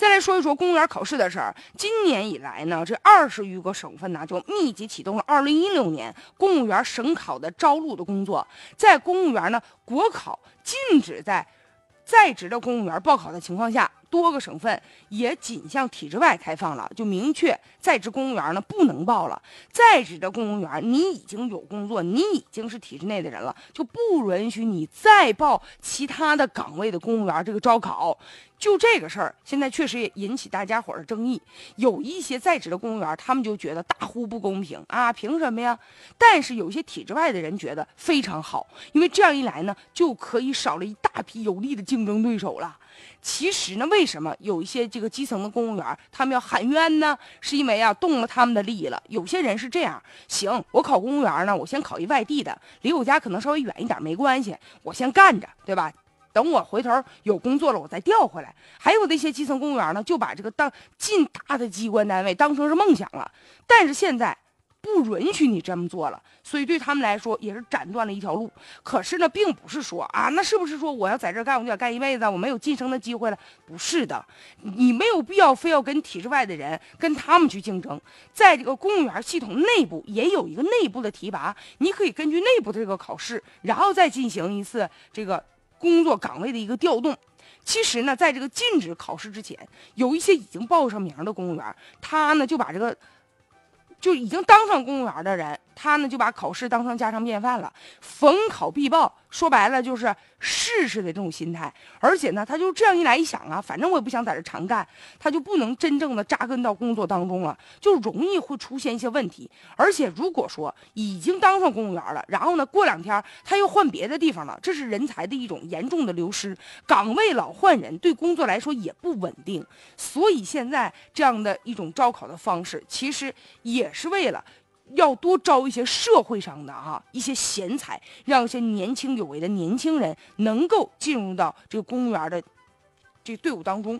再来说一说公务员考试的事儿。今年以来呢，这二十余个省份呢，就密集启动了二零一六年公务员省考的招录的工作。在公务员呢国考禁止在在职的公务员报考的情况下。多个省份也仅向体制外开放了，就明确在职公务员呢不能报了。在职的公务员，你已经有工作，你已经是体制内的人了，就不允许你再报其他的岗位的公务员这个招考。就这个事儿，现在确实也引起大家伙的争议。有一些在职的公务员，他们就觉得大呼不公平啊，凭什么呀？但是有些体制外的人觉得非常好，因为这样一来呢，就可以少了一大批有力的竞争对手了。其实呢，为什么有一些这个基层的公务员他们要喊冤呢？是因为啊动了他们的利益了。有些人是这样，行，我考公务员呢，我先考一外地的，离我家可能稍微远一点没关系，我先干着，对吧？等我回头有工作了，我再调回来。还有那些基层公务员呢，就把这个当进大的机关单位当成是梦想了。但是现在。不允许你这么做了，所以对他们来说也是斩断了一条路。可是呢，并不是说啊，那是不是说我要在这干，我就要干一辈子，我没有晋升的机会了？不是的，你没有必要非要跟体制外的人跟他们去竞争。在这个公务员系统内部也有一个内部的提拔，你可以根据内部的这个考试，然后再进行一次这个工作岗位的一个调动。其实呢，在这个禁止考试之前，有一些已经报上名的公务员，他呢就把这个。就已经当上公务员的人，他呢就把考试当成家常便饭了，逢考必报。说白了就是试试的这种心态，而且呢，他就这样一来一想啊，反正我也不想在这长干，他就不能真正的扎根到工作当中了，就容易会出现一些问题。而且如果说已经当上公务员了，然后呢，过两天他又换别的地方了，这是人才的一种严重的流失，岗位老换人，对工作来说也不稳定。所以现在这样的一种招考的方式，其实也是为了。要多招一些社会上的哈一些贤才，让一些年轻有为的年轻人能够进入到这个公务员的这个队伍当中。